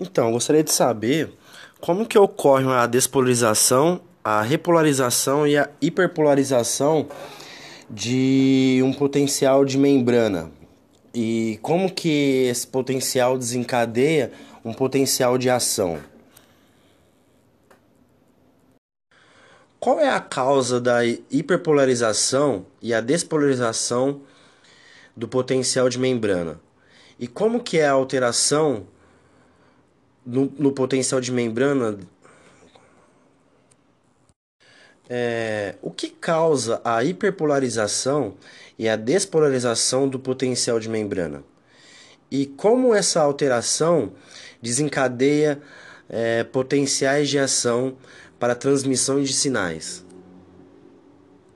Então, gostaria de saber como que ocorre a despolarização, a repolarização e a hiperpolarização de um potencial de membrana e como que esse potencial desencadeia um potencial de ação. Qual é a causa da hiperpolarização e a despolarização do potencial de membrana? E como que é a alteração no, no potencial de membrana, é, o que causa a hiperpolarização e a despolarização do potencial de membrana? E como essa alteração desencadeia é, potenciais de ação para transmissão de sinais?